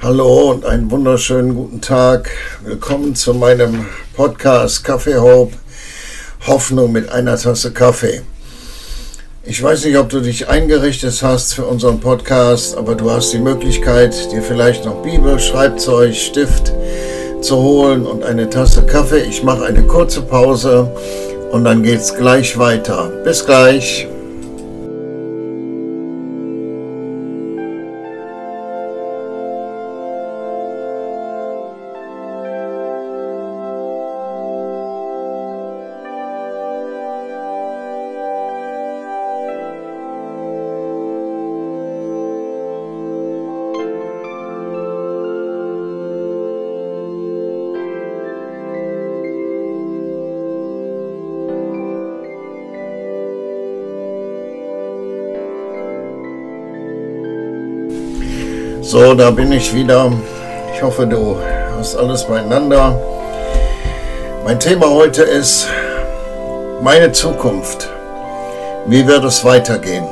Hallo und einen wunderschönen guten Tag. Willkommen zu meinem Podcast Kaffee Hope. Hoffnung mit einer Tasse Kaffee. Ich weiß nicht, ob du dich eingerichtet hast für unseren Podcast, aber du hast die Möglichkeit, dir vielleicht noch Bibel, Schreibzeug, Stift zu holen und eine Tasse Kaffee. Ich mache eine kurze Pause und dann geht's gleich weiter. Bis gleich. So, da bin ich wieder. Ich hoffe, du hast alles beieinander. Mein Thema heute ist meine Zukunft. Wie wird es weitergehen?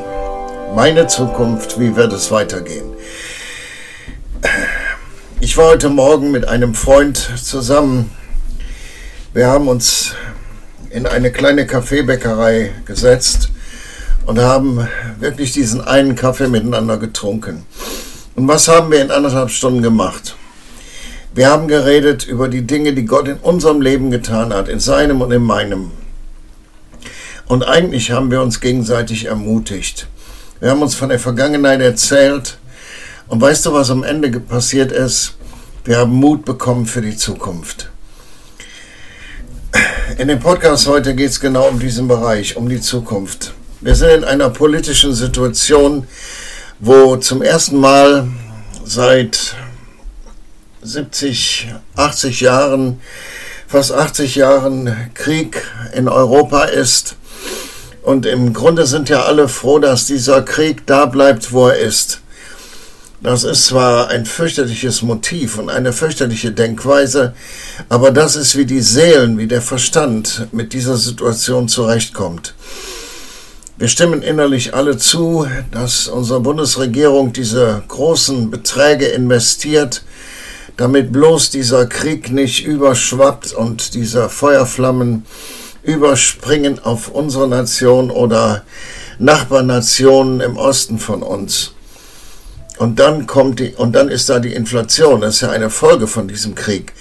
Meine Zukunft, wie wird es weitergehen? Ich war heute Morgen mit einem Freund zusammen. Wir haben uns in eine kleine Kaffeebäckerei gesetzt und haben wirklich diesen einen Kaffee miteinander getrunken. Und was haben wir in anderthalb Stunden gemacht? Wir haben geredet über die Dinge, die Gott in unserem Leben getan hat, in seinem und in meinem. Und eigentlich haben wir uns gegenseitig ermutigt. Wir haben uns von der Vergangenheit erzählt. Und weißt du, was am Ende passiert ist? Wir haben Mut bekommen für die Zukunft. In dem Podcast heute geht es genau um diesen Bereich, um die Zukunft. Wir sind in einer politischen Situation, wo zum ersten Mal seit 70, 80 Jahren, fast 80 Jahren Krieg in Europa ist. Und im Grunde sind ja alle froh, dass dieser Krieg da bleibt, wo er ist. Das ist zwar ein fürchterliches Motiv und eine fürchterliche Denkweise, aber das ist wie die Seelen, wie der Verstand mit dieser Situation zurechtkommt. Wir stimmen innerlich alle zu, dass unsere Bundesregierung diese großen Beträge investiert, damit bloß dieser Krieg nicht überschwappt und diese Feuerflammen überspringen auf unsere Nation oder Nachbarnationen im Osten von uns. Und dann kommt die, und dann ist da die Inflation. Das ist ja eine Folge von diesem Krieg.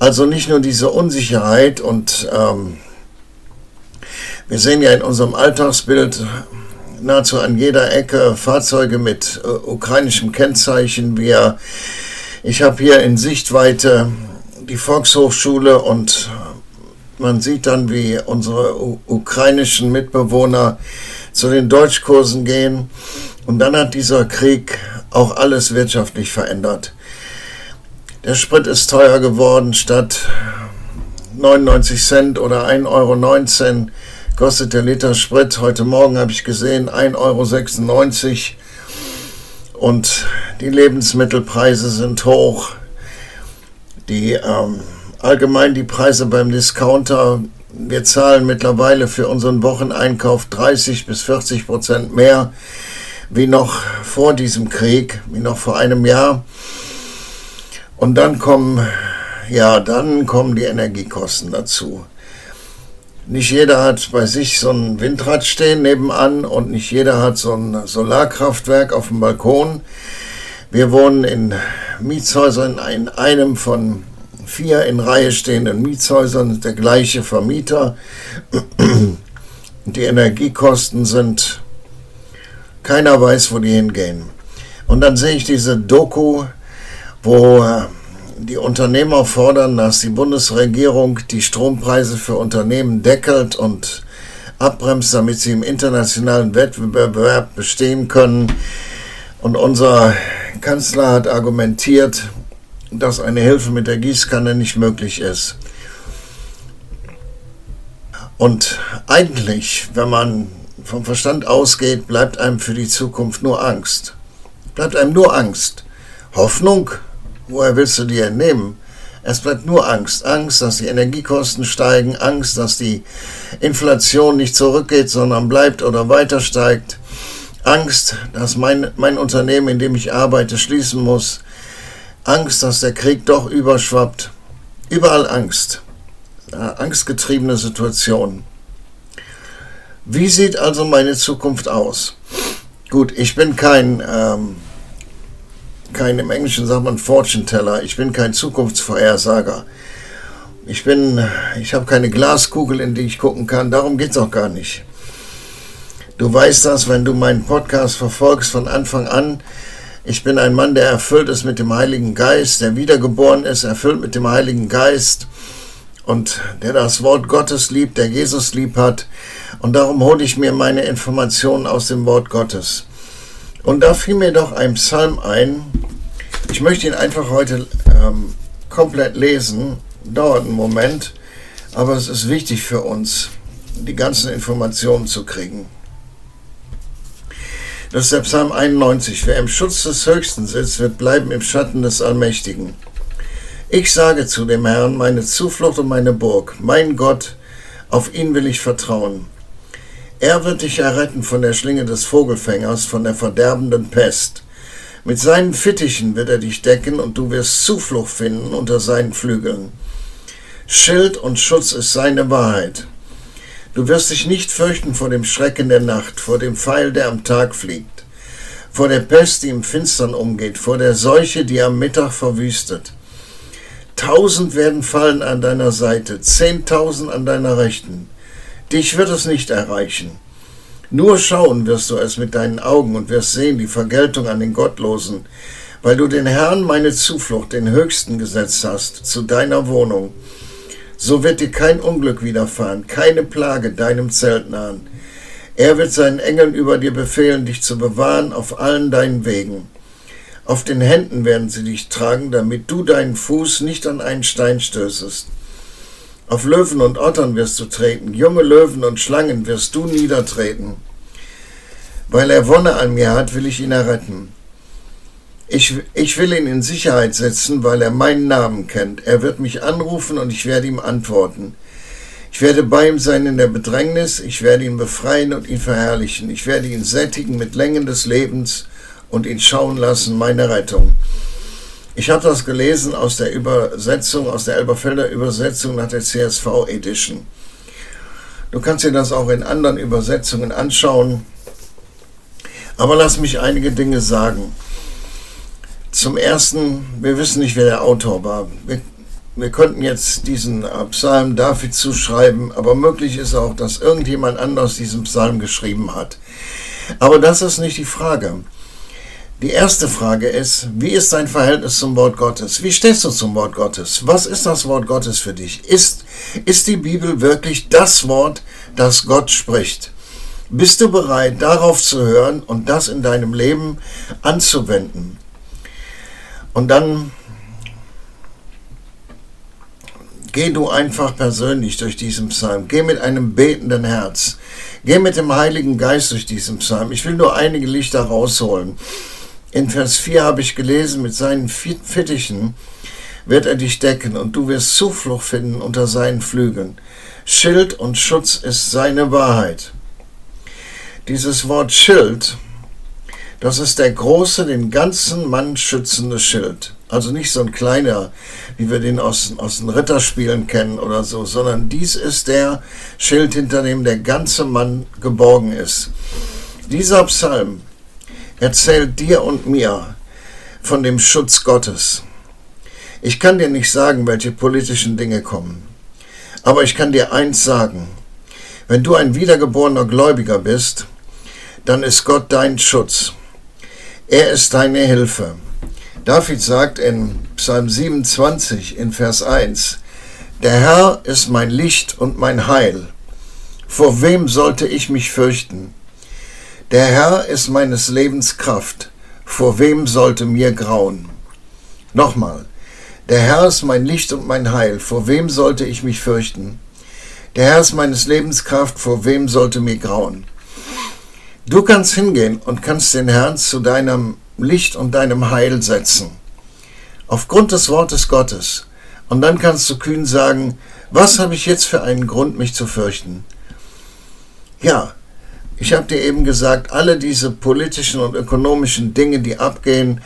Also nicht nur diese Unsicherheit und ähm, wir sehen ja in unserem Alltagsbild nahezu an jeder Ecke Fahrzeuge mit äh, ukrainischem Kennzeichen. Wir, ich habe hier in Sichtweite die Volkshochschule und man sieht dann, wie unsere ukrainischen Mitbewohner zu den Deutschkursen gehen. Und dann hat dieser Krieg auch alles wirtschaftlich verändert. Der Sprit ist teuer geworden, statt 99 Cent oder 1,19 Euro kostet der Liter Sprit. Heute Morgen habe ich gesehen 1,96 Euro. Und die Lebensmittelpreise sind hoch. Die ähm, allgemein die Preise beim Discounter. Wir zahlen mittlerweile für unseren Wocheneinkauf 30 bis 40 Prozent mehr wie noch vor diesem Krieg, wie noch vor einem Jahr. Und dann kommen, ja, dann kommen die Energiekosten dazu. Nicht jeder hat bei sich so ein Windrad stehen nebenan und nicht jeder hat so ein Solarkraftwerk auf dem Balkon. Wir wohnen in Mietshäusern in einem von vier in Reihe stehenden Mietshäusern, der gleiche Vermieter. Die Energiekosten sind, keiner weiß, wo die hingehen. Und dann sehe ich diese Doku, wo die Unternehmer fordern, dass die Bundesregierung die Strompreise für Unternehmen deckelt und abbremst, damit sie im internationalen Wettbewerb bestehen können. Und unser Kanzler hat argumentiert, dass eine Hilfe mit der Gießkanne nicht möglich ist. Und eigentlich, wenn man vom Verstand ausgeht, bleibt einem für die Zukunft nur Angst. Bleibt einem nur Angst. Hoffnung Woher willst du die entnehmen? Es bleibt nur Angst. Angst, dass die Energiekosten steigen, Angst, dass die Inflation nicht zurückgeht, sondern bleibt oder weiter steigt. Angst, dass mein, mein Unternehmen, in dem ich arbeite, schließen muss. Angst, dass der Krieg doch überschwappt. Überall Angst. Angstgetriebene Situation. Wie sieht also meine Zukunft aus? Gut, ich bin kein, ähm, kein im Englischen sagt man Fortune Teller, ich bin kein Zukunftsvorhersager. Ich bin, ich habe keine Glaskugel, in die ich gucken kann, darum geht es auch gar nicht. Du weißt das, wenn du meinen Podcast verfolgst von Anfang an. Ich bin ein Mann, der erfüllt ist mit dem Heiligen Geist, der wiedergeboren ist, erfüllt mit dem Heiligen Geist und der das Wort Gottes liebt, der Jesus lieb hat. Und darum hole ich mir meine Informationen aus dem Wort Gottes. Und da fiel mir doch ein Psalm ein. Ich möchte ihn einfach heute ähm, komplett lesen. Dauert einen Moment, aber es ist wichtig für uns, die ganzen Informationen zu kriegen. Das ist der Psalm 91. Wer im Schutz des Höchsten sitzt, wird bleiben im Schatten des Allmächtigen. Ich sage zu dem Herrn, meine Zuflucht und meine Burg, mein Gott, auf ihn will ich vertrauen. Er wird dich erretten von der Schlinge des Vogelfängers, von der verderbenden Pest. Mit seinen Fittichen wird er dich decken und du wirst Zuflucht finden unter seinen Flügeln. Schild und Schutz ist seine Wahrheit. Du wirst dich nicht fürchten vor dem Schrecken der Nacht, vor dem Pfeil, der am Tag fliegt, vor der Pest, die im Finstern umgeht, vor der Seuche, die am Mittag verwüstet. Tausend werden fallen an deiner Seite, zehntausend an deiner Rechten. Dich wird es nicht erreichen. Nur schauen wirst du es mit deinen Augen und wirst sehen die Vergeltung an den Gottlosen, weil du den Herrn meine Zuflucht, den Höchsten, gesetzt hast, zu deiner Wohnung. So wird dir kein Unglück widerfahren, keine Plage deinem Zelt nahen. Er wird seinen Engeln über dir befehlen, dich zu bewahren auf allen deinen Wegen. Auf den Händen werden sie dich tragen, damit du deinen Fuß nicht an einen Stein stößest. Auf Löwen und Ottern wirst du treten, junge Löwen und Schlangen wirst du niedertreten. Weil er Wonne an mir hat, will ich ihn erretten. Ich, ich will ihn in Sicherheit setzen, weil er meinen Namen kennt. Er wird mich anrufen und ich werde ihm antworten. Ich werde bei ihm sein in der Bedrängnis, ich werde ihn befreien und ihn verherrlichen. Ich werde ihn sättigen mit Längen des Lebens und ihn schauen lassen, meine Rettung. Ich habe das gelesen aus der Übersetzung, aus der Elberfelder Übersetzung nach der CSV Edition. Du kannst dir das auch in anderen Übersetzungen anschauen. Aber lass mich einige Dinge sagen. Zum Ersten, wir wissen nicht, wer der Autor war. Wir, wir könnten jetzt diesen Psalm David zuschreiben, aber möglich ist auch, dass irgendjemand anders diesen Psalm geschrieben hat. Aber das ist nicht die Frage. Die erste Frage ist, wie ist dein Verhältnis zum Wort Gottes? Wie stehst du zum Wort Gottes? Was ist das Wort Gottes für dich? Ist, ist die Bibel wirklich das Wort, das Gott spricht? Bist du bereit, darauf zu hören und das in deinem Leben anzuwenden? Und dann geh du einfach persönlich durch diesen Psalm. Geh mit einem betenden Herz. Geh mit dem Heiligen Geist durch diesen Psalm. Ich will nur einige Lichter rausholen. In Vers 4 habe ich gelesen, mit seinen Fittichen wird er dich decken und du wirst Zuflucht finden unter seinen Flügeln. Schild und Schutz ist seine Wahrheit. Dieses Wort Schild, das ist der große, den ganzen Mann schützende Schild. Also nicht so ein kleiner, wie wir den aus, aus den Ritterspielen kennen oder so, sondern dies ist der Schild, hinter dem der ganze Mann geborgen ist. Dieser Psalm erzählt dir und mir von dem Schutz Gottes. Ich kann dir nicht sagen, welche politischen Dinge kommen, aber ich kann dir eins sagen. Wenn du ein wiedergeborener Gläubiger bist, dann ist Gott dein Schutz. Er ist deine Hilfe. David sagt in Psalm 27 in Vers 1, Der Herr ist mein Licht und mein Heil. Vor wem sollte ich mich fürchten? Der Herr ist meines Lebens Kraft, vor wem sollte mir grauen? Nochmal, der Herr ist mein Licht und mein Heil, vor wem sollte ich mich fürchten? Der Herr ist meines Lebens Kraft, vor wem sollte mir grauen? Du kannst hingehen und kannst den Herrn zu deinem Licht und deinem Heil setzen. Aufgrund des Wortes Gottes. Und dann kannst du kühn sagen, was habe ich jetzt für einen Grund, mich zu fürchten? Ja, Ich habe dir eben gesagt, alle diese politischen und ökonomischen Dinge, die abgehen,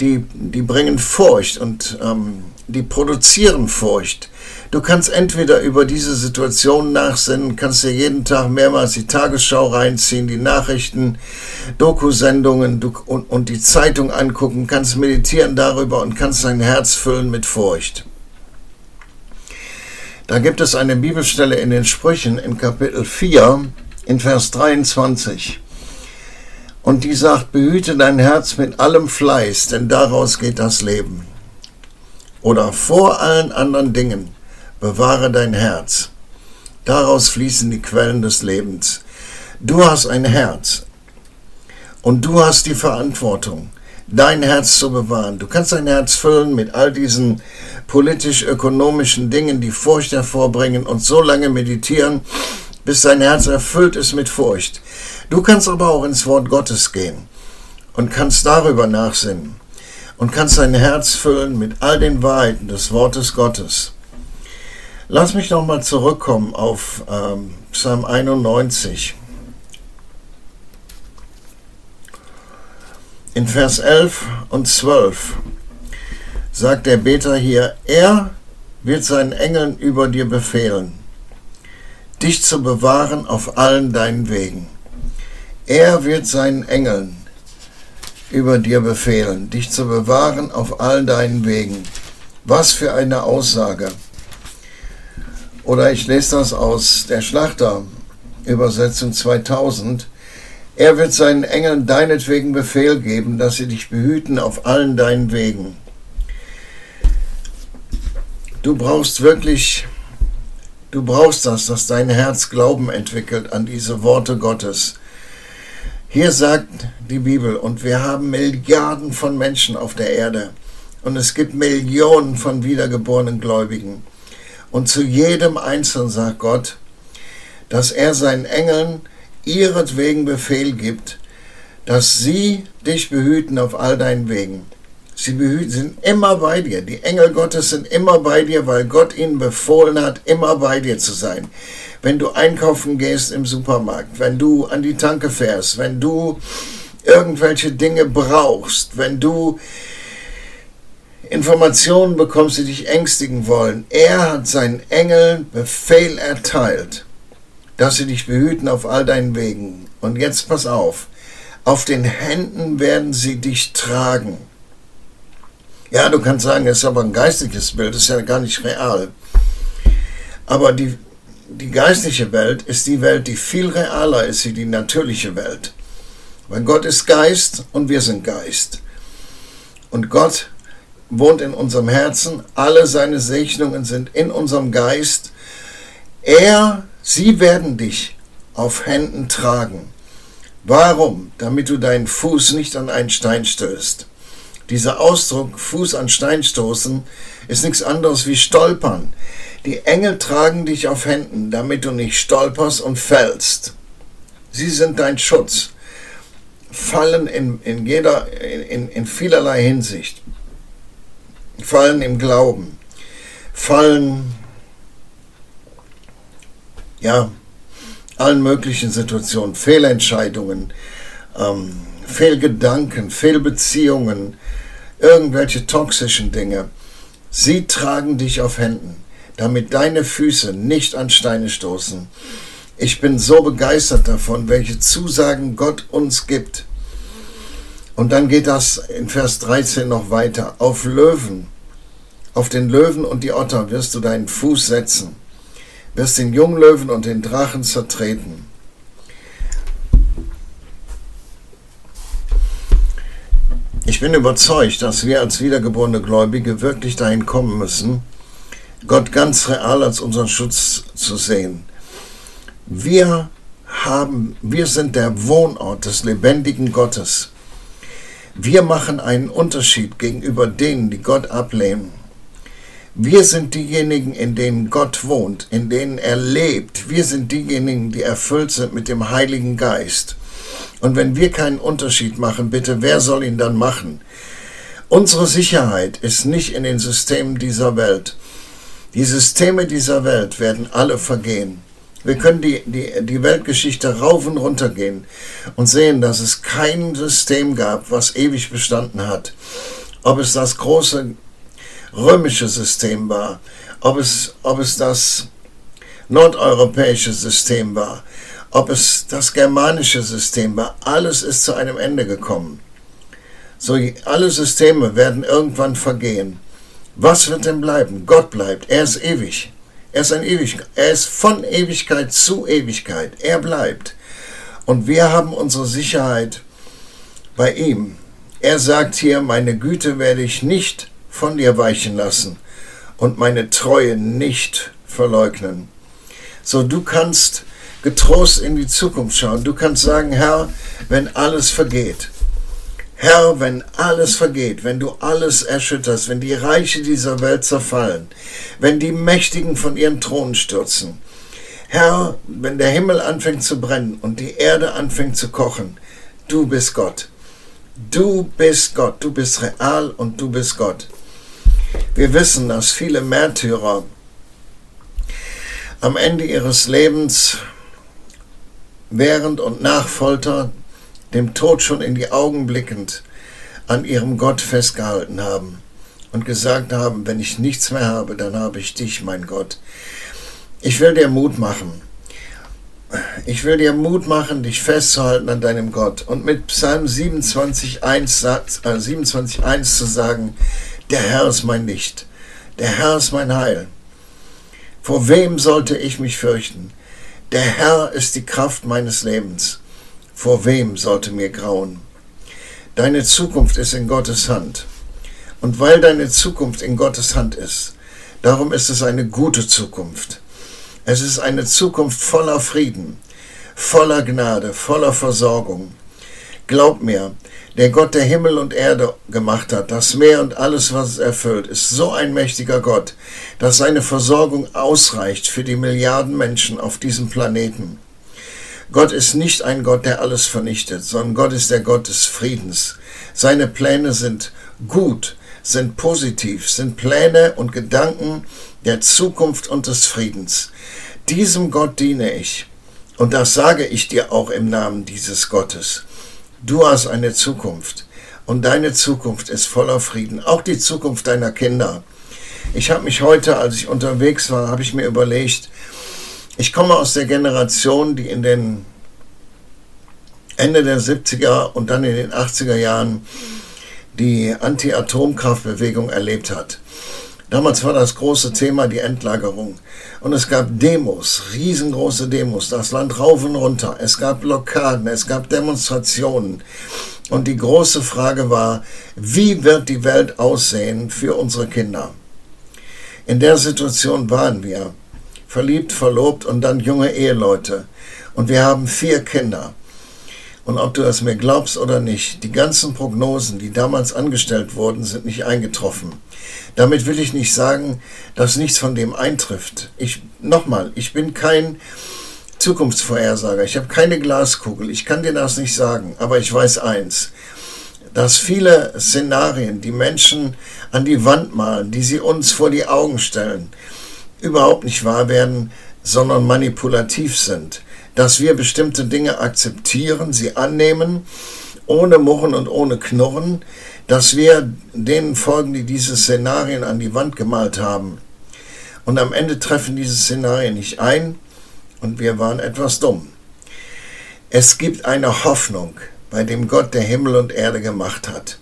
die, die bringen Furcht und ähm, die produzieren Furcht. Du kannst entweder über diese Situation nachsinnen, kannst dir jeden Tag mehrmals die Tagesschau reinziehen, die Nachrichten, Dokusendungen und, und die Zeitung angucken, kannst meditieren darüber und kannst dein Herz füllen mit Furcht. Da gibt es eine Bibelstelle in den Sprüchen in Kapitel 4, in Vers 23. Und die sagt, behüte dein Herz mit allem Fleiß, denn daraus geht das Leben. Oder vor allen anderen Dingen bewahre dein Herz. Daraus fließen die Quellen des Lebens. Du hast ein Herz und du hast die Verantwortung, dein Herz zu bewahren. Du kannst dein Herz füllen mit all diesen politisch-ökonomischen Dingen, die Furcht hervorbringen und so lange meditieren, bis dein Herz erfüllt ist mit Furcht. Du kannst aber auch ins Wort Gottes gehen und kannst darüber nachsinnen und kannst dein Herz füllen mit all den Wahrheiten des Wortes Gottes. Lass mich nochmal zurückkommen auf ähm, Psalm 91. In Vers 11 und 12 sagt der Beter hier, er wird seinen Engeln über dir befehlen, dich zu bewahren auf allen deinen Wegen. Er wird seinen Engeln über dir befehlen, dich zu bewahren auf allen deinen Wegen. Was für eine Aussage. Oder ich lese das aus der Schlachter-Übersetzung 2000. Er wird seinen Engeln deinetwegen Befehl geben, dass sie dich behüten auf allen deinen Wegen. Du brauchst wirklich, du brauchst das, dass dein Herz Glauben entwickelt an diese Worte Gottes. Hier sagt die Bibel, und wir haben Milliarden von Menschen auf der Erde, und es gibt Millionen von wiedergeborenen Gläubigen. Und zu jedem Einzelnen sagt Gott, dass er seinen Engeln ihretwegen Befehl gibt, dass sie dich behüten auf all deinen Wegen. Sie sind immer bei dir. Die Engel Gottes sind immer bei dir, weil Gott ihnen befohlen hat, immer bei dir zu sein. Wenn du einkaufen gehst im Supermarkt, wenn du an die Tanke fährst, wenn du irgendwelche Dinge brauchst, wenn du Informationen bekommst, die dich ängstigen wollen. Er hat seinen Engeln Befehl erteilt, dass sie dich behüten auf all deinen Wegen. Und jetzt pass auf, auf den Händen werden sie dich tragen. Ja, du kannst sagen, es ist aber ein geistiges Bild, das ist ja gar nicht real. Aber die, die geistliche Welt ist die Welt, die viel realer ist wie die natürliche Welt. Weil Gott ist Geist und wir sind Geist. Und Gott wohnt in unserem Herzen, alle seine Segnungen sind in unserem Geist. Er, sie werden dich auf Händen tragen. Warum? Damit du deinen Fuß nicht an einen Stein stößt. Dieser Ausdruck Fuß an Stein stoßen ist nichts anderes wie stolpern. Die Engel tragen dich auf Händen, damit du nicht stolperst und fällst. Sie sind dein Schutz. Fallen in, in, jeder, in, in vielerlei Hinsicht fallen im Glauben, fallen ja allen möglichen Situationen, Fehlentscheidungen, ähm, Fehlgedanken, Fehlbeziehungen, irgendwelche toxischen Dinge. Sie tragen dich auf Händen, damit deine Füße nicht an Steine stoßen. Ich bin so begeistert davon, welche Zusagen Gott uns gibt. Und dann geht das in Vers 13 noch weiter. Auf Löwen, auf den Löwen und die Otter wirst du deinen Fuß setzen, wirst den Junglöwen und den Drachen zertreten. Ich bin überzeugt, dass wir als wiedergeborene Gläubige wirklich dahin kommen müssen, Gott ganz real als unseren Schutz zu sehen. Wir haben, wir sind der Wohnort des lebendigen Gottes. Wir machen einen Unterschied gegenüber denen, die Gott ablehnen. Wir sind diejenigen, in denen Gott wohnt, in denen er lebt. Wir sind diejenigen, die erfüllt sind mit dem Heiligen Geist. Und wenn wir keinen Unterschied machen, bitte, wer soll ihn dann machen? Unsere Sicherheit ist nicht in den Systemen dieser Welt. Die Systeme dieser Welt werden alle vergehen. Wir können die, die, die Weltgeschichte rauf und runter gehen und sehen, dass es kein System gab, was ewig bestanden hat. Ob es das große römische System war, ob es, ob es das nordeuropäische System war, ob es das germanische System war, alles ist zu einem Ende gekommen. So, alle Systeme werden irgendwann vergehen. Was wird denn bleiben? Gott bleibt. Er ist ewig. Er ist ein ewig. Er ist von Ewigkeit zu Ewigkeit. Er bleibt. Und wir haben unsere Sicherheit bei ihm. Er sagt hier, meine Güte werde ich nicht von dir weichen lassen und meine Treue nicht verleugnen. So, du kannst getrost in die Zukunft schauen. Du kannst sagen, Herr, wenn alles vergeht, Herr, wenn alles vergeht, wenn du alles erschütterst, wenn die Reiche dieser Welt zerfallen, wenn die Mächtigen von ihren Thronen stürzen, Herr, wenn der Himmel anfängt zu brennen und die Erde anfängt zu kochen, du bist Gott. Du bist Gott, du bist real und du bist Gott. Wir wissen, dass viele Märtyrer am Ende ihres Lebens während und nach Folter dem Tod schon in die Augen blickend, an ihrem Gott festgehalten haben und gesagt haben, wenn ich nichts mehr habe, dann habe ich dich, mein Gott. Ich will dir Mut machen. Ich will dir Mut machen, dich festzuhalten an deinem Gott und mit Psalm 27.1 äh, 27, zu sagen, der Herr ist mein Licht, der Herr ist mein Heil. Vor wem sollte ich mich fürchten? Der Herr ist die Kraft meines Lebens. Vor wem sollte mir grauen? Deine Zukunft ist in Gottes Hand. Und weil deine Zukunft in Gottes Hand ist, darum ist es eine gute Zukunft. Es ist eine Zukunft voller Frieden, voller Gnade, voller Versorgung. Glaub mir, der Gott, der Himmel und Erde gemacht hat, das Meer und alles, was es erfüllt, ist so ein mächtiger Gott, dass seine Versorgung ausreicht für die Milliarden Menschen auf diesem Planeten. Gott ist nicht ein Gott, der alles vernichtet, sondern Gott ist der Gott des Friedens. Seine Pläne sind gut, sind positiv, sind Pläne und Gedanken der Zukunft und des Friedens. Diesem Gott diene ich. Und das sage ich dir auch im Namen dieses Gottes. Du hast eine Zukunft. Und deine Zukunft ist voller Frieden. Auch die Zukunft deiner Kinder. Ich habe mich heute, als ich unterwegs war, habe ich mir überlegt, ich komme aus der Generation, die in den Ende der 70er und dann in den 80er Jahren die Anti-Atomkraftbewegung erlebt hat. Damals war das große Thema die Endlagerung. Und es gab Demos, riesengroße Demos, das Land rauf und runter. Es gab Blockaden, es gab Demonstrationen. Und die große Frage war, wie wird die Welt aussehen für unsere Kinder? In der Situation waren wir verliebt, verlobt und dann junge Eheleute. Und wir haben vier Kinder. Und ob du das mir glaubst oder nicht, die ganzen Prognosen, die damals angestellt wurden, sind nicht eingetroffen. Damit will ich nicht sagen, dass nichts von dem eintrifft. Ich, nochmal, ich bin kein Zukunftsvorhersager. Ich habe keine Glaskugel. Ich kann dir das nicht sagen. Aber ich weiß eins, dass viele Szenarien, die Menschen an die Wand malen, die sie uns vor die Augen stellen, überhaupt nicht wahr werden, sondern manipulativ sind. Dass wir bestimmte Dinge akzeptieren, sie annehmen, ohne Murren und ohne Knurren, dass wir denen folgen, die diese Szenarien an die Wand gemalt haben. Und am Ende treffen diese Szenarien nicht ein und wir waren etwas dumm. Es gibt eine Hoffnung bei dem Gott, der Himmel und Erde gemacht hat.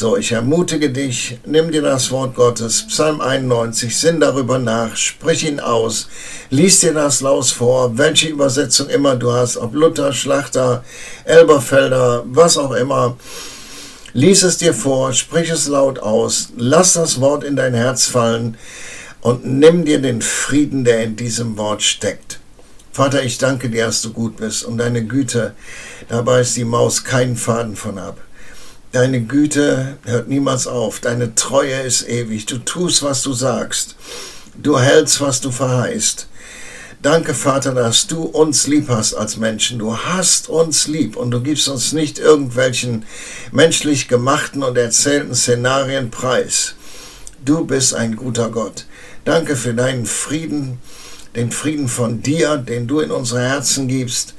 So, ich ermutige dich, nimm dir das Wort Gottes, Psalm 91, sinn darüber nach, sprich ihn aus, lies dir das laus vor, welche Übersetzung immer du hast, ob Luther, Schlachter, Elberfelder, was auch immer. Lies es dir vor, sprich es laut aus, lass das Wort in dein Herz fallen und nimm dir den Frieden, der in diesem Wort steckt. Vater, ich danke dir, dass du gut bist und deine Güte, dabei ist die Maus keinen Faden von ab. Deine Güte hört niemals auf, deine Treue ist ewig, du tust, was du sagst, du hältst, was du verheißt. Danke, Vater, dass du uns lieb hast als Menschen. Du hast uns lieb und du gibst uns nicht irgendwelchen menschlich gemachten und erzählten Szenarien preis. Du bist ein guter Gott. Danke für deinen Frieden, den Frieden von dir, den du in unsere Herzen gibst.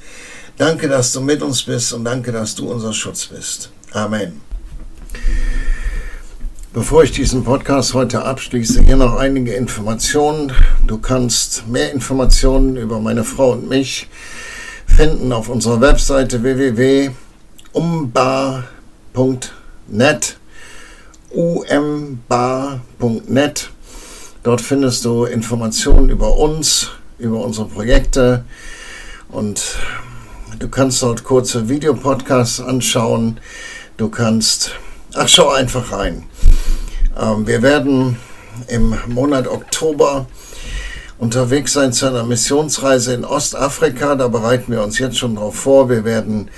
Danke, dass du mit uns bist und danke, dass du unser Schutz bist. Amen. Bevor ich diesen Podcast heute abschließe, hier noch einige Informationen. Du kannst mehr Informationen über meine Frau und mich finden auf unserer Webseite www.umbar.net umbar.net. Dort findest du Informationen über uns, über unsere Projekte und du kannst dort kurze Videopodcasts anschauen. Du kannst, ach schau einfach rein. Ähm, wir werden im Monat Oktober unterwegs sein zu einer Missionsreise in Ostafrika. Da bereiten wir uns jetzt schon darauf vor. Wir werden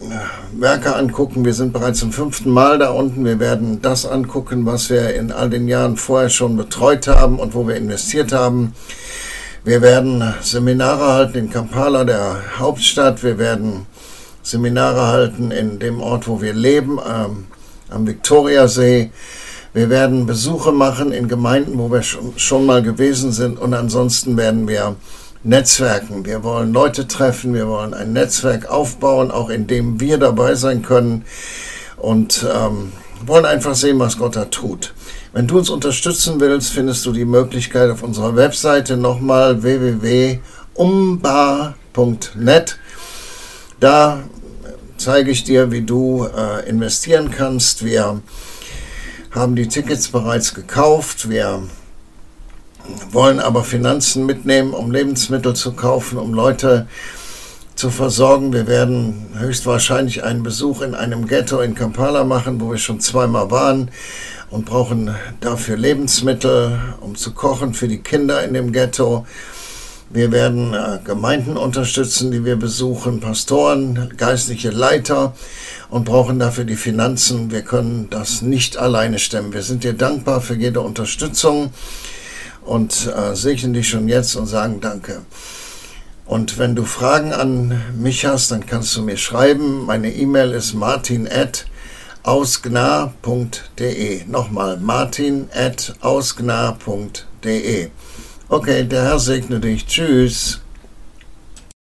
äh, Werke angucken. Wir sind bereits zum fünften Mal da unten. Wir werden das angucken, was wir in all den Jahren vorher schon betreut haben und wo wir investiert haben. Wir werden Seminare halten in Kampala, der Hauptstadt. Wir werden Seminare halten in dem Ort, wo wir leben, ähm, am Viktoriasee. Wir werden Besuche machen in Gemeinden, wo wir schon, schon mal gewesen sind und ansonsten werden wir Netzwerken. Wir wollen Leute treffen, wir wollen ein Netzwerk aufbauen, auch in dem wir dabei sein können und ähm, wollen einfach sehen, was Gott da tut. Wenn du uns unterstützen willst, findest du die Möglichkeit auf unserer Webseite nochmal www.umbar.net. Da zeige ich dir, wie du äh, investieren kannst. Wir haben die Tickets bereits gekauft. Wir wollen aber Finanzen mitnehmen, um Lebensmittel zu kaufen, um Leute zu versorgen. Wir werden höchstwahrscheinlich einen Besuch in einem Ghetto in Kampala machen, wo wir schon zweimal waren und brauchen dafür Lebensmittel, um zu kochen für die Kinder in dem Ghetto. Wir werden äh, Gemeinden unterstützen, die wir besuchen, Pastoren, geistliche Leiter und brauchen dafür die Finanzen. Wir können das nicht alleine stemmen. Wir sind dir dankbar für jede Unterstützung und äh, segnen dich schon jetzt und sagen Danke. Und wenn du Fragen an mich hast, dann kannst du mir schreiben. Meine E-Mail ist martin.ausgna.de. Nochmal martin.ausgna.de. Okay, der Herr segne dich. Tschüss.